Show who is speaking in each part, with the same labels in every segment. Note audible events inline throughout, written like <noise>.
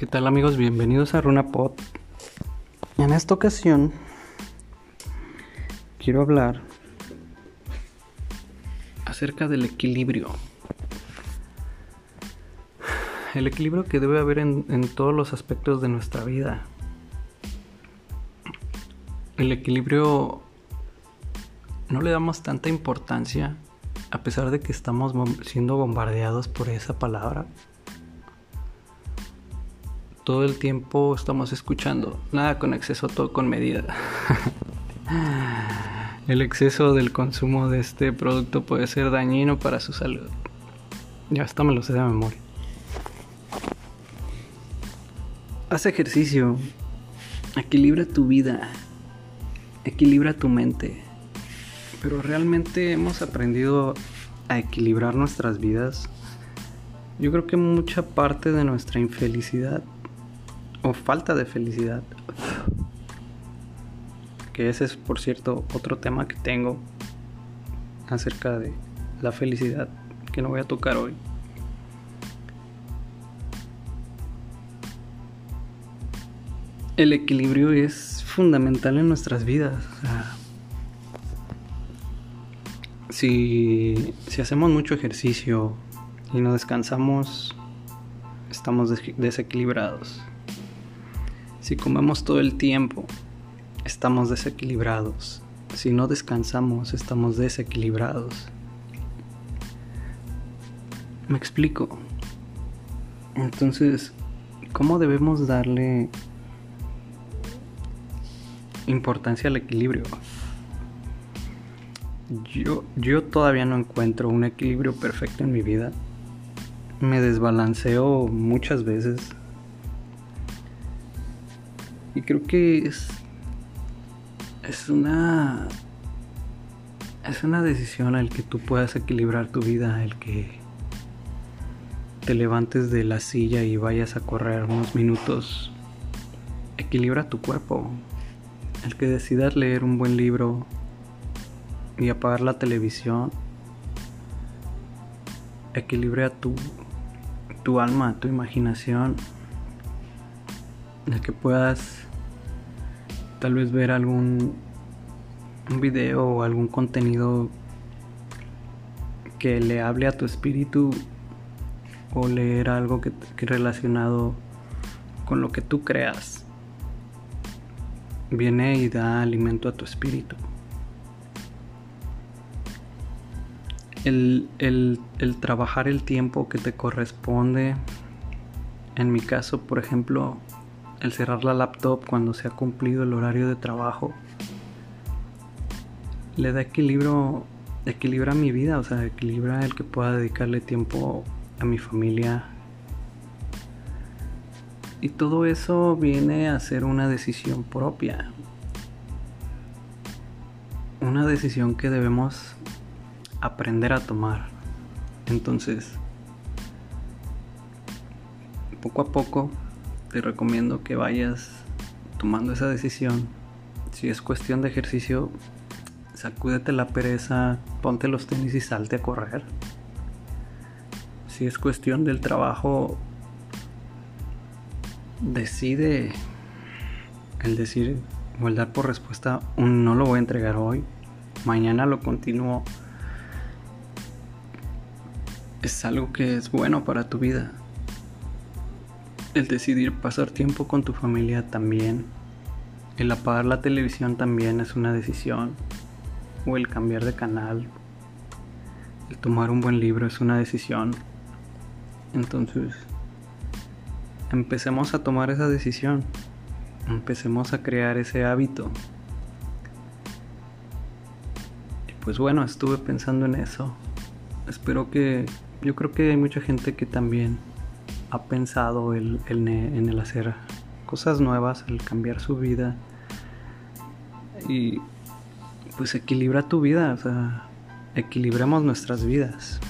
Speaker 1: ¿Qué tal amigos? Bienvenidos a RunaPod. En esta ocasión quiero hablar acerca del equilibrio. El equilibrio que debe haber en, en todos los aspectos de nuestra vida. El equilibrio no le damos tanta importancia a pesar de que estamos siendo bombardeados por esa palabra. Todo el tiempo estamos escuchando, nada con exceso, todo con medida. <laughs> el exceso del consumo de este producto puede ser dañino para su salud. Ya hasta me lo sé de memoria. Haz ejercicio, equilibra tu vida, equilibra tu mente pero realmente hemos aprendido a equilibrar nuestras vidas. Yo creo que mucha parte de nuestra infelicidad o falta de felicidad, que ese es por cierto otro tema que tengo acerca de la felicidad que no voy a tocar hoy. El equilibrio es fundamental en nuestras vidas. Si, hacemos mucho ejercicio y no descansamos, estamos desequilibrados. Si comemos todo el tiempo, estamos desequilibrados. Si no descansamos, estamos desequilibrados. Me explico. Entonces, ¿cómo debemos darle importancia al equilibrio? Yo, yo todavía no encuentro un equilibrio perfecto en mi vida. Me desbalanceo muchas veces. Y creo que es. Es una. Es una decisión el que tú puedas equilibrar tu vida, el que te levantes de la silla y vayas a correr unos minutos. Equilibra tu cuerpo. El que decidas leer un buen libro, y apagar la televisión equilibra tu, tu alma, tu imaginación, de que puedas tal vez ver algún un video o algún contenido que le hable a tu espíritu o leer algo que, que relacionado con lo que tú creas viene y da alimento a tu espíritu. el, trabajar el tiempo que te corresponde. En mi caso, por ejemplo, el cerrar la laptop cuando se ha cumplido el horario de trabajo. Le da equilibrio, equilibra mi vida, o sea, equilibra el que pueda dedicarle tiempo a mi familia. Y todo eso viene a ser una decisión propia. Una decisión que debemos aprender a tomar. Entonces, poco a poco te recomiendo que vayas tomando esa decisión. Si es cuestión de ejercicio, sacúdete la pereza, ponte los tenis y salte a correr. Si es cuestión del trabajo, decide el decir o el dar por respuesta un no lo voy a entregar hoy, mañana lo continúo es algo que es bueno para tu vida. El decidir pasar tiempo con tu familia también. El apagar la televisión también es una decisión. O el cambiar de canal. El tomar un buen libro es una decisión. Entonces, empecemos a tomar esa decisión. Empecemos a crear ese hábito. Y pues bueno, estuve pensando en eso. Espero que yo creo que hay mucha gente que también ha pensado en el hacer cosas nuevas, el cambiar su vida y pues equilibra tu vida, o sea, equilibremos nuestras vidas.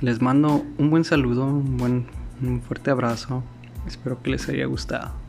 Speaker 1: Les mando un buen saludo, un buen un fuerte abrazo. Espero que les haya gustado.